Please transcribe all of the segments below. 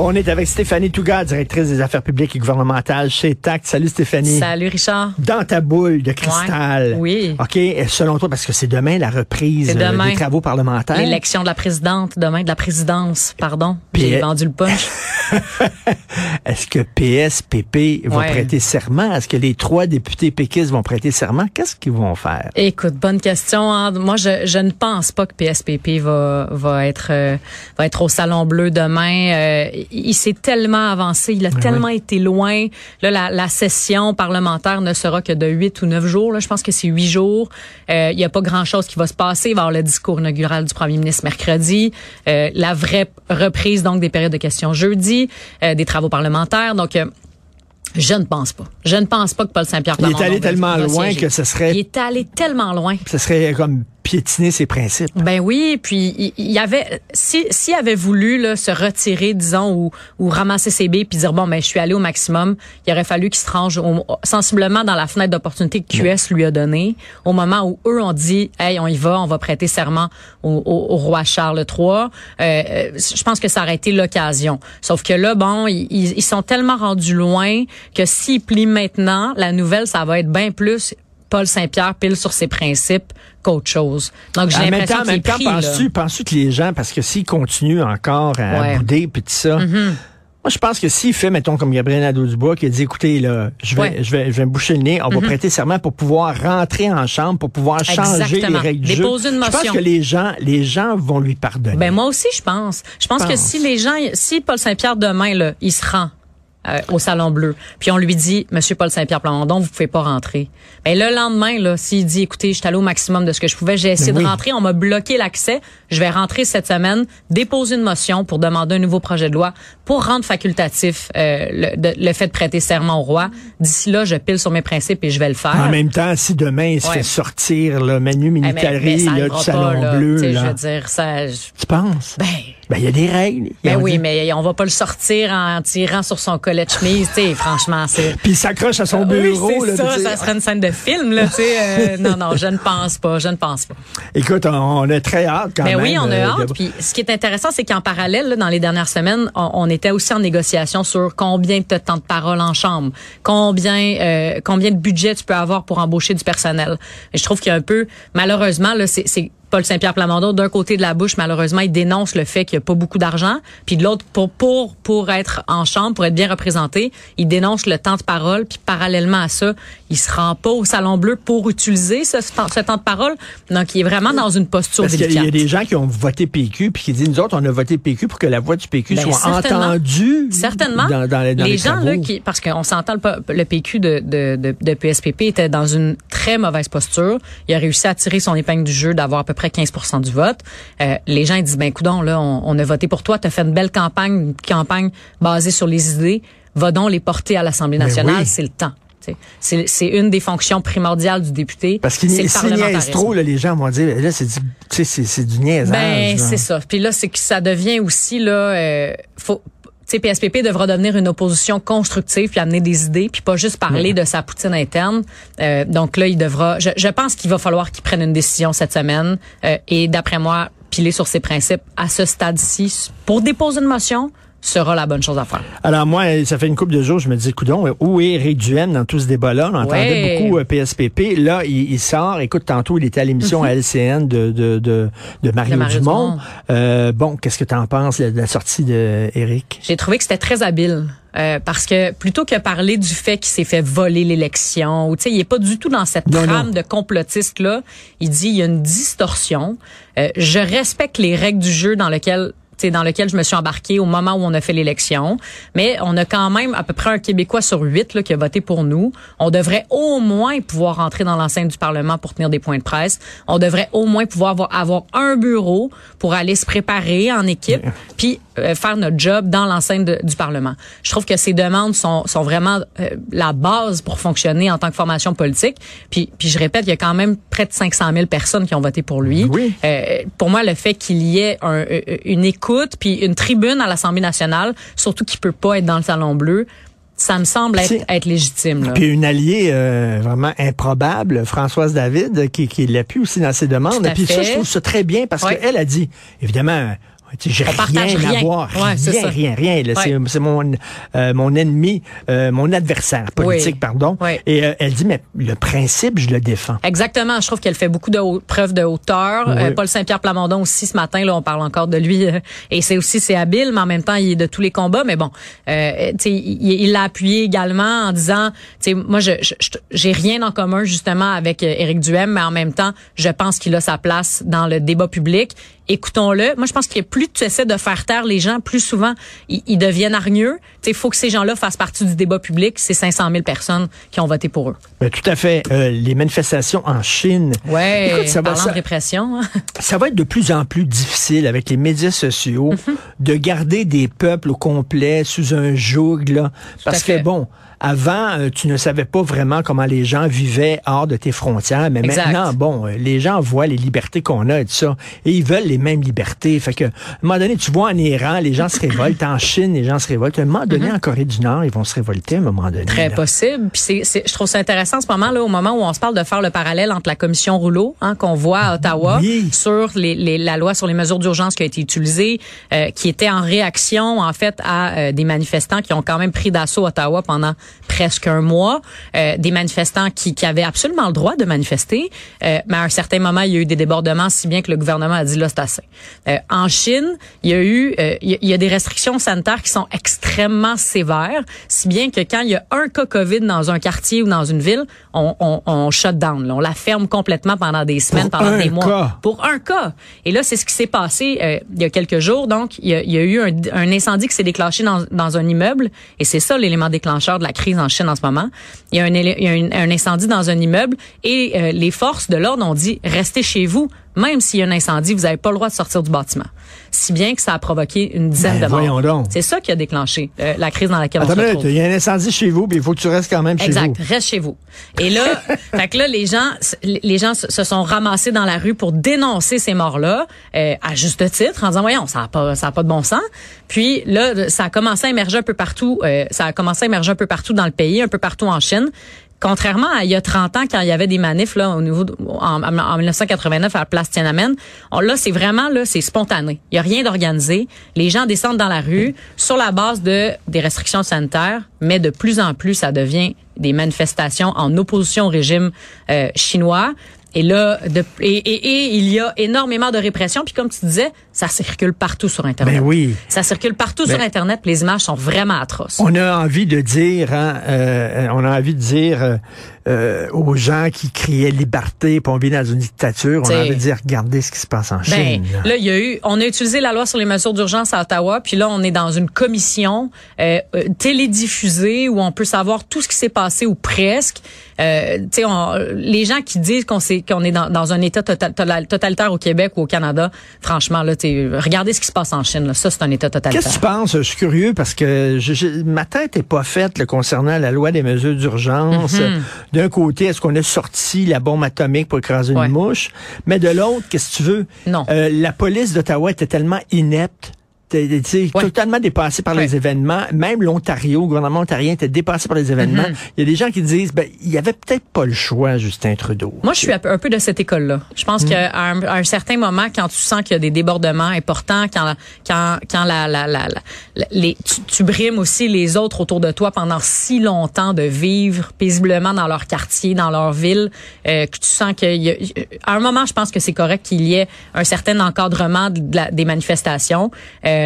On est avec Stéphanie Touga, directrice des affaires publiques et gouvernementales chez TAC. Salut Stéphanie. Salut Richard. Dans ta boule de cristal. oui. OK, selon toi, parce que c'est demain la reprise demain. euh, des travaux parlementaires. L'élection de la présidente, demain de la présidence, pardon. J'ai Puis- vendu le punch. Est-ce que PSPP va Ouais. prêter serment? Est-ce que les trois députés péquistes vont prêter serment? Qu'est-ce qu'ils vont faire? Écoute, bonne question. hein. Moi, je, je ne pense pas que PSPP va va être euh, va être au Salon Bleu demain. Euh, il, s'est tellement avancé, il a tellement été loin. Là, la, la session parlementaire ne sera que de huit ou neuf jours. Là, je pense que c'est huit jours. Euh, il n'y a pas grand-chose qui va se passer. Il va y avoir le discours inaugural du premier ministre mercredi, euh, la vraie reprise donc des périodes de questions jeudi, euh, des travaux parlementaires. Donc euh, je ne pense pas. Je ne pense pas que Paul Saint-Pierre Il est allé tellement loin que ce serait- Il est allé tellement loin. Ce serait comme piétiner ses principes. Ben oui, puis il, y avait si s'il avait voulu là, se retirer disons ou ou ramasser ses billes puis dire bon ben je suis allé au maximum, il aurait fallu qu'il se range au- sensiblement dans la fenêtre d'opportunité que QS lui a donnée au moment où eux ont dit hey on y va, on va prêter serment au, au- au roi Charles III. Euh, euh, je pense que ça aurait été l'occasion. Sauf que là bon, ils, ils ils sont tellement rendus loin que s'ils plient maintenant, la nouvelle ça va être bien plus Paul Saint-Pierre pile sur ses principes qu'autre chose. Donc j'ai En même l'impression temps, en qu'il est même temps, pris, là. penses-tu, penses-tu que les gens, parce que s'ils continuent encore à Ouais. Bouder puis tout ça, moi, je pense que s'il fait, mettons, comme Gabriel Nadeau-Dubois, qui a dit, écoutez, là, je vais, Ouais. Je vais, je vais me boucher le nez, on va prêter serment pour pouvoir rentrer en chambre, pour pouvoir changer Exactement. les règles du jeu. Déposer une Je pense motion. que les gens, les gens vont lui pardonner. Ben moi aussi je pense. Je pense que Pense. si les gens, si Paul Saint-Pierre demain là, il se rend euh, au Salon Bleu, puis on lui dit, Monsieur Paul Saint-Pierre Plamondon, vous pouvez pas rentrer. Ben le lendemain là, s'il dit, écoutez, je suis allé au maximum de ce que je pouvais, j'ai essayé Ben de rentrer, on m'a bloqué l'accès, je vais rentrer cette semaine, déposer une motion pour demander un nouveau projet de loi pour rendre facultatif euh, le, de- le fait de prêter serment au roi. D'ici là, je pile sur mes principes et je vais le faire. En même temps, si demain il se Ouais. fait sortir le Manu Eh, mais- Militari mais arrivera du Salon pas. Bleu, là, Je veux dire, ça. je- tu penses? Ben, Ben, il y a des règles. Ben oui, mais on va pas le sortir en tirant sur son collet de chemise, tu sais, franchement, c'est... Puis il s'accroche à son bureau. oui, là, ça, ça serait une scène de film, là, tu sais. euh, non, non, je ne pense pas, je ne pense pas. Écoute, on, on a très hâte quand Mais même. oui, on a euh, hâte. de- Puis ce qui est intéressant, c'est qu'en parallèle, là, dans les dernières semaines, on, on était aussi en négociation sur combien de temps de parole en chambre, combien euh, combien de budget tu peux avoir pour embaucher du personnel. Et je trouve qu'il y a un peu, malheureusement, là, c'est Paul Saint-Pierre Plamondon, d'un côté de la bouche, malheureusement, il dénonce le fait qu'il n'y a pas beaucoup d'argent. Puis de l'autre, pour, pour, pour être en chambre, pour être bien représenté, il dénonce le temps de parole. Puis parallèlement à ça, il se rend pas au Salon Bleu pour utiliser ce, temps- ce temps de parole. Donc, il est vraiment dans une posture Parce a- il y délicate. a des gens qui ont voté PQ puis qui disent nous autres on a voté PQ pour que la voix du PQ Ben, soit certainement. entendue Certainement. dans, dans les, dans les, les gens là qui parce qu'on s'entend le, le PQ de, de, de, de PSPP était dans une très mauvaise posture. Il a réussi à tirer son épingle du jeu d'avoir à peu près 15 du vote. Euh, les gens ils disent ben coudon là on, on a voté pour toi, tu as fait une belle campagne, une campagne basée sur les idées, va donc les porter à l'Assemblée nationale, oui. c'est le temps. C'est une des fonctions primordiales du député. Parce niaisent parlementarisme. trop, là, les gens vont dire là c'est du, c'est, du niaisage. Ben, c'est ça. Puis là, c'est que ça devient aussi là, euh, faut. Sais, PSPP devra devenir une opposition constructive puis amener des idées puis pas juste parler de sa poutine interne. Euh, donc là, il devra. Je, je pense qu'il va falloir qu'il prenne une décision cette semaine euh, et d'après moi, piler sur ses principes à ce stade-ci pour déposer une motion sera la bonne chose à faire. Alors moi, ça fait une couple de jours, je me dis, coudon, où est Éric Duhem dans tout ce débat-là? On entendait Ouais. beaucoup euh, PSPP. Là, il, il sort. Écoute, tantôt, il était à l'émission à LCN de, de, de, de Mario, De Mario Dumont. Dumont. Euh, bon, qu'est-ce que tu en penses de la sortie d'Éric? J'ai trouvé que c'était très habile. euh, parce que plutôt que parler du fait qu'il s'est fait voler l'élection, ou tu sais, il est pas du tout dans cette Non, trame non. de complotiste là. Il dit il y a une distorsion. Euh, je respecte les règles du jeu dans lequel dans lequel je me suis embarqué au moment où on a fait l'élection. Mais on a quand même à peu près un Québécois sur huit là, qui a voté pour nous. On devrait au moins pouvoir entrer dans l'enceinte du Parlement pour tenir des points de presse. On devrait au moins pouvoir avoir, avoir un bureau pour aller se préparer en équipe, puis faire notre job dans l'enceinte de- du Parlement. Je trouve que ces demandes sont, sont vraiment euh, la base pour fonctionner en tant que formation politique. Puis, puis je répète, il y a quand même près de 500 000 personnes qui ont voté pour lui. Oui. Euh, pour moi, le fait qu'il y ait un- euh, une écoute puis une tribune à l'Assemblée nationale, surtout qu'il peut pas être dans le salon bleu, ça me semble être, légitime. Là. Puis une alliée euh, vraiment improbable, Françoise David, qui, qui l'appuie aussi dans ses demandes. Puis ça, je trouve ça très bien parce qu'elle a dit, évidemment, j'ai partage rien à rien. voir, Ouais, c'est rien, rien, rien. Ouais. C'est, c'est mon, euh, mon ennemi, euh, mon adversaire politique, Oui. pardon. Ouais. Et euh, elle dit, mais le principe, je le défends. Exactement. Je trouve qu'elle fait beaucoup de haut- preuves de hauteur. Oui. Euh, Paul Saint-Pierre Plamondon aussi ce matin, là, on parle encore de lui. euh, et c'est aussi c'est habile, mais en même temps, il est de tous les combats. Mais bon, euh, tu sais, il l'a appuyé également en disant, tu sais, moi, je j'ai rien en commun justement avec Éric Duhem, mais en même temps, je pense qu'il a sa place dans le débat public. Écoutons-le. Moi, je pense que plus tu essaies de faire taire les gens, plus souvent ils, ils deviennent hargneux. Tu sais, il faut que ces gens-là fassent partie du débat public. C'est 500 000 personnes qui ont voté pour eux. Ben, tout à fait. Euh, les manifestations en Chine. Ouais. Écoute, ça va, parlant ça- de répression. hein. ça va être de plus en plus difficile avec les médias sociaux Mhm. de garder des peuples au complet sous un joug là parce que bon avant euh, tu ne savais pas vraiment comment les gens vivaient hors de tes frontières mais Exact. maintenant bon euh, les gens voient les libertés qu'on a et tout ça et ils veulent les mêmes libertés fait que à un moment donné tu vois en Iran les gens se révoltent en Chine les gens se révoltent à un moment donné en Corée du Nord ils vont se révolter à un moment donné Mhm. Très là. possible. Puis c'est, c'est- je trouve ça intéressant en ce moment là, au moment où on se parle de faire le parallèle entre la commission Rouleau, hein, qu'on voit à Ottawa, Oui. sur les, les- la loi sur les mesures d'urgence qui a été utilisée, euh, qui était en réaction en fait à euh, des manifestants qui ont quand même pris d'assaut Ottawa pendant presque un mois, euh, des manifestants qui, qui avaient absolument le droit de manifester, euh, mais à un certain moment il y a eu des débordements, si bien que le gouvernement a dit là c'est assez. Euh, en Chine, il y a eu, euh, il y a- des restrictions sanitaires qui sont extrêmement sévères, si bien que quand il y a un cas COVID dans un quartier ou dans une ville, on, on, on shut down, là. on la ferme complètement pendant des semaines, Pour pendant des mois. cas? Pour un cas. Et là, c'est ce qui s'est passé euh, il y a quelques jours. Donc, il y a, il y a eu un, un incendie qui s'est déclenché dans, dans un immeuble, et c'est ça l'élément déclencheur de la en Chine en ce moment. Il y a un incendie dans un immeuble, et euh, les forces de l'ordre ont dit restez chez vous. Même s'il y a un incendie, vous n'avez pas le droit de sortir du bâtiment. Si bien que ça a provoqué une dizaine Ben, de morts. voyons donc. C'est ça qui a déclenché euh, la crise dans laquelle Attends on se retrouve. il y a un incendie chez vous puis il faut que tu restes quand même chez Exact. vous Reste chez vous. Et là, fait que là, les gens, les gens se sont ramassés dans la rue pour dénoncer ces morts-là, euh, à juste titre, en disant, voyons, ça n'a pas, ça a pas de bon sens. Puis là, ça a commencé à émerger un peu partout, euh, ça a commencé à émerger un peu partout dans le pays, un peu partout en Chine. Contrairement à il y a 30 ans, quand il y avait des manifs là au niveau en, en 1989 à la place Tiananmen, on- là c'est vraiment là c'est spontané. Il y a rien d'organisé. Les gens descendent dans la rue sur la base de des restrictions sanitaires, mais de plus en plus ça devient des manifestations en opposition au régime euh, chinois. Et là, de, et, et, et il y a énormément de répression. Puis comme tu disais, ça circule partout sur Internet. Ben oui. Ça circule partout Ben- sur Internet. puis Les images sont vraiment atroces. On a envie de dire, hein, euh, on a envie de dire euh, euh, aux gens qui criaient liberté, puis on vit dans une dictature, on a envie de dire, regardez ce qui se passe en Ben, Chine. là. là, il y a eu, on a utilisé la loi sur les mesures d'urgence à Ottawa, puis là, on est dans une commission euh, euh, télédiffusée où on peut savoir tout ce qui s'est passé ou presque. Euh, tu sais, on- les gens qui disent qu'on est dans, dans un état total- total- totalitaire au Québec ou au Canada, franchement, là, regardez ce qui se passe en Chine. Là, ça, c'est un état totalitaire. Qu'est-ce que tu penses? Je suis curieux parce que je- je- ma tête est pas faite là, concernant la loi des mesures d'urgence. Mm-hmm. D'un côté, est-ce qu'on a sorti la bombe atomique pour écraser Ouais. une mouche? Mais de l'autre, qu'est-ce que tu veux? Non. Euh, la police d'Ottawa était tellement inepte sais, Ouais. totalement dépassé par les événements. Même l'Ontario, le gouvernement ontarien était dépassé par les événements. Mm-hmm. Il y a des gens qui disent, ben, il y avait peut-être pas le choix, Justin Trudeau. Moi, je suis un peu- de cette école-là. Je pense Hmm. qu'à un, à un certain moment, quand tu sens qu'il y a des débordements importants, quand quand quand la, la, la, la- les tu, tu brimes aussi les autres autour de toi pendant si longtemps de vivre paisiblement dans leur quartier, dans leur ville, euh, que tu sens qu'il y a, à un moment, je pense que c'est correct qu'il y ait un certain encadrement de la- des manifestations, euh,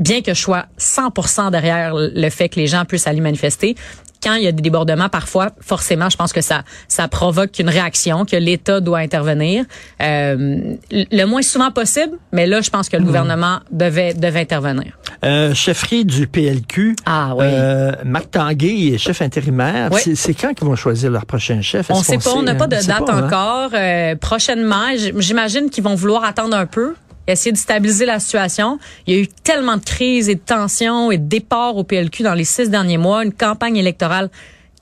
bien que je sois 100% derrière le fait que les gens puissent aller manifester quand il y a des débordements, parfois, forcément, je pense que ça, ça provoque une réaction, que l'État doit intervenir. Euh, le moins souvent possible, mais là, je pense que le gouvernement devait, devait intervenir. Euh, chefferie du PLQ. Ah oui. Euh, Marc Tanguay est chef intérimaire. Oui. C'est- quand qu'ils vont choisir leur prochain chef? On Est-ce sait pas, on n'a hein? pas de sait date pas, hein? encore. Euh, prochainement, j'imagine qu'ils vont vouloir attendre un peu, essayer de stabiliser la situation. Il y a eu tellement de crises et de tensions et de départs au PLQ dans les six derniers mois, une campagne électorale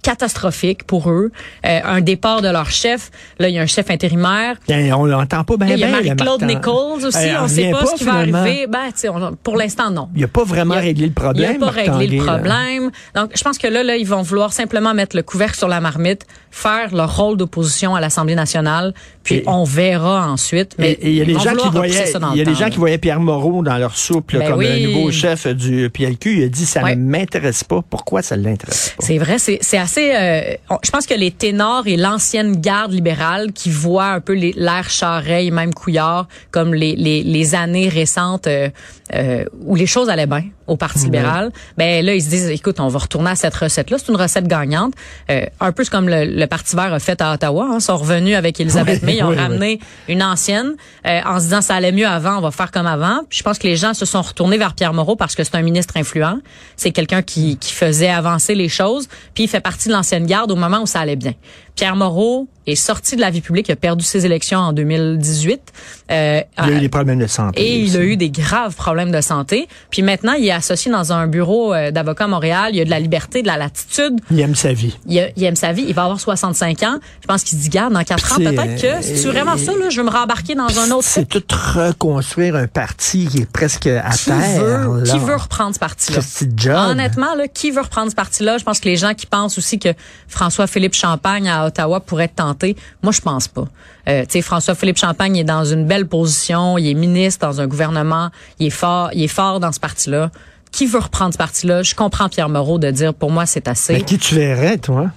catastrophique pour eux, Euh, un départ de leur chef. Là, il y a un chef intérimaire. On l'entend pas bien. il y a le Marie-Claude Nichols aussi. Elle on ne sait revient pas, ce qui va arriver. Ben, on- pour l'instant, non. Il n'a pas vraiment a- réglé le problème. Il n'a pas Marc réglé le Tanguay, là. problème. Donc, je pense que là, là, ils vont vouloir simplement mettre le couvercle sur la marmite, faire leur rôle d'opposition à l'Assemblée nationale, puis Et- on verra ensuite. Mais il y a des gens qui voyaient, il y a le des gens là. qui voyaient Pierre Moreau dans leur soupe là, Ben comme oui. le nouveau chef du PLQ. Il a dit ça Ouais. ne m'intéresse pas. Pourquoi ça l'intéresse pas C'est vrai, c'est c'est euh, je pense que les ténors et l'ancienne garde libérale qui voient un peu l'air Charret et même Couillard comme les années récentes euh, euh, où les choses allaient bien au Parti libéral, ben là ils se disent, écoute, on va retourner à cette recette-là. C'est une recette gagnante, Euh, un peu comme le, le Parti vert a fait à Ottawa. Hein, sont revenus avec Elisabeth Oui, May, ils ont oui, oui. ramené une ancienne euh, en se disant ça allait mieux avant, on va faire comme avant. Puis je pense que les gens se sont retournés vers Pierre Moreau parce que c'est un ministre influent. C'est quelqu'un qui, qui faisait avancer les choses. Puis il fait partie de l'ancienne garde au moment où ça allait bien. Pierre Moreau est sorti de la vie publique, il a perdu ses élections en 2018. Euh, Il a eu euh, des problèmes de santé. et il a eu des graves problèmes de santé. Puis maintenant, il est associé dans un bureau euh, d'avocat à Montréal. Il a de la liberté, de la latitude. Il aime sa vie. Il, a- il aime sa vie. Il va avoir 65 ans. Je pense qu'il se dit, garde, dans 4 ans, peut-être que euh, c'est vraiment ça, là, je veux me rembarquer dans un autre C'est tout reconstruire un parti qui est presque à qui terre. veut, qui veut reprendre ce parti-là? Honnêtement, là, qui veut reprendre ce parti-là? Je pense que les gens qui pensent aussi que François-Philippe Champagne Ottawa pourrait être tenté, moi, je pense pas. Euh, François-Philippe Champagne est dans une belle position, il est ministre dans un gouvernement, il est fort, il est fort dans ce parti-là. Qui veut reprendre ce parti-là? Je comprends Pierre Moreau de dire, pour moi, c'est assez. Mais qui tu verrais, toi?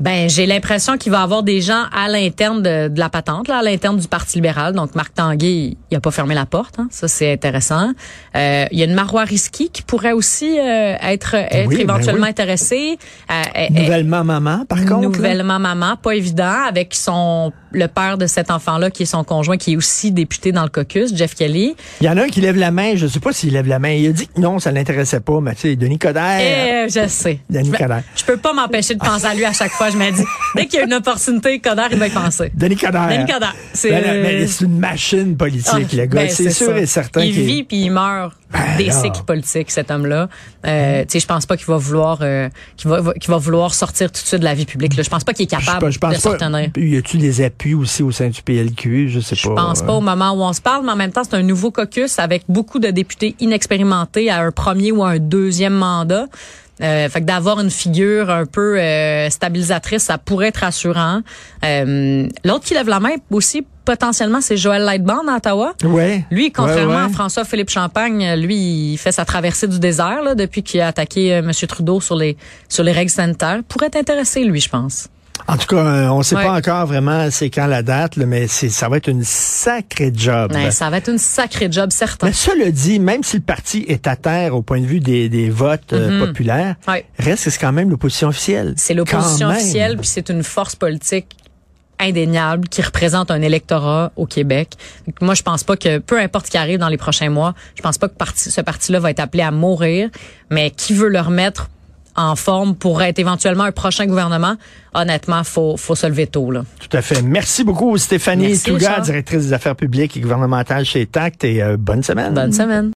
Ben, j'ai l'impression qu'il va y avoir des gens à l'interne de, de la patente, là, à l'interne du Parti libéral. Donc, Marc Tanguay, il a pas fermé la porte. hein. Ça, c'est intéressant. Euh, il y a une Marois Risky qui pourrait aussi euh, être, être Oui, ben éventuellement oui. intéressée. Euh, euh, Nouvellement maman, par contre. là? Nouvellement maman, pas évident, avec son le père de cet enfant-là, qui est son conjoint, qui est aussi député dans le caucus, Jeff Kelly. Il y en a un qui lève la main. Je sais pas s'il lève la main. Il a dit que non, ça l'intéressait pas. Mais tu sais, Denis Coderre. Eh, je sais. Denis je, Coderre. je peux pas m'empêcher de penser à lui à chaque fois. Je me dis, dès qu'il y a une opportunité, Coderre, il va y penser. Denis Coderre. Denis Coderre. C'est Ben, là, mais c'est une machine politique, Ah, le gars. ben, c'est sûr ça. et certain Il qu'il- vit puis il meurt Ben, des cycles politiques, cet homme-là. Euh, tu sais, je pense pas qu'il va vouloir, euh, qu'il va, qu'il va vouloir sortir tout de suite de la vie publique. Là. Je pense pas qu'il est Je capable pas, je de pense se pas. retenir. Y a-tu des appuis aussi au sein du PLQ? Je sais Je pas. pense pas au moment où on se parle, mais en même temps, c'est un nouveau caucus avec beaucoup de députés inexpérimentés à un premier ou à un deuxième mandat. Euh, fait que d'avoir une figure un peu euh, stabilisatrice, ça pourrait être rassurant. Euh, L'autre qui lève la main aussi, potentiellement, c'est Joël Lightbound à Ottawa. Ouais. Lui, contrairement Ouais, ouais. à François-Philippe Champagne, lui, il fait sa traversée du désert là, depuis qu'il a attaqué euh, M. Trudeau sur les sur les règles sanitaires. Pourrait t'intéresser, lui, je pense. En tout cas, euh, on sait Ouais. pas encore vraiment c'est quand la date, là, mais c'est, ça va être une sacrée job. Ouais, ça va être une sacrée job, certain. Mais cela dit, même si le parti est à terre au point de vue des, des votes euh, populaires, Mm-hmm. Ouais. reste que c'est quand même l'opposition officielle. C'est l'opposition officielle, puis c'est une force politique indéniable qui représente un électorat au Québec. Donc, moi, je pense pas que, peu importe ce qui arrive dans les prochains mois, je pense pas que parti- ce parti-là va être appelé à mourir, mais qui veut le remettre en forme pour être éventuellement un prochain gouvernement, honnêtement, faut, faut se lever tôt, là. Tout à fait. Merci beaucoup, Stéphanie Touga, directrice des affaires publiques et gouvernementales chez TACT, et euh, bonne semaine. Bonne semaine.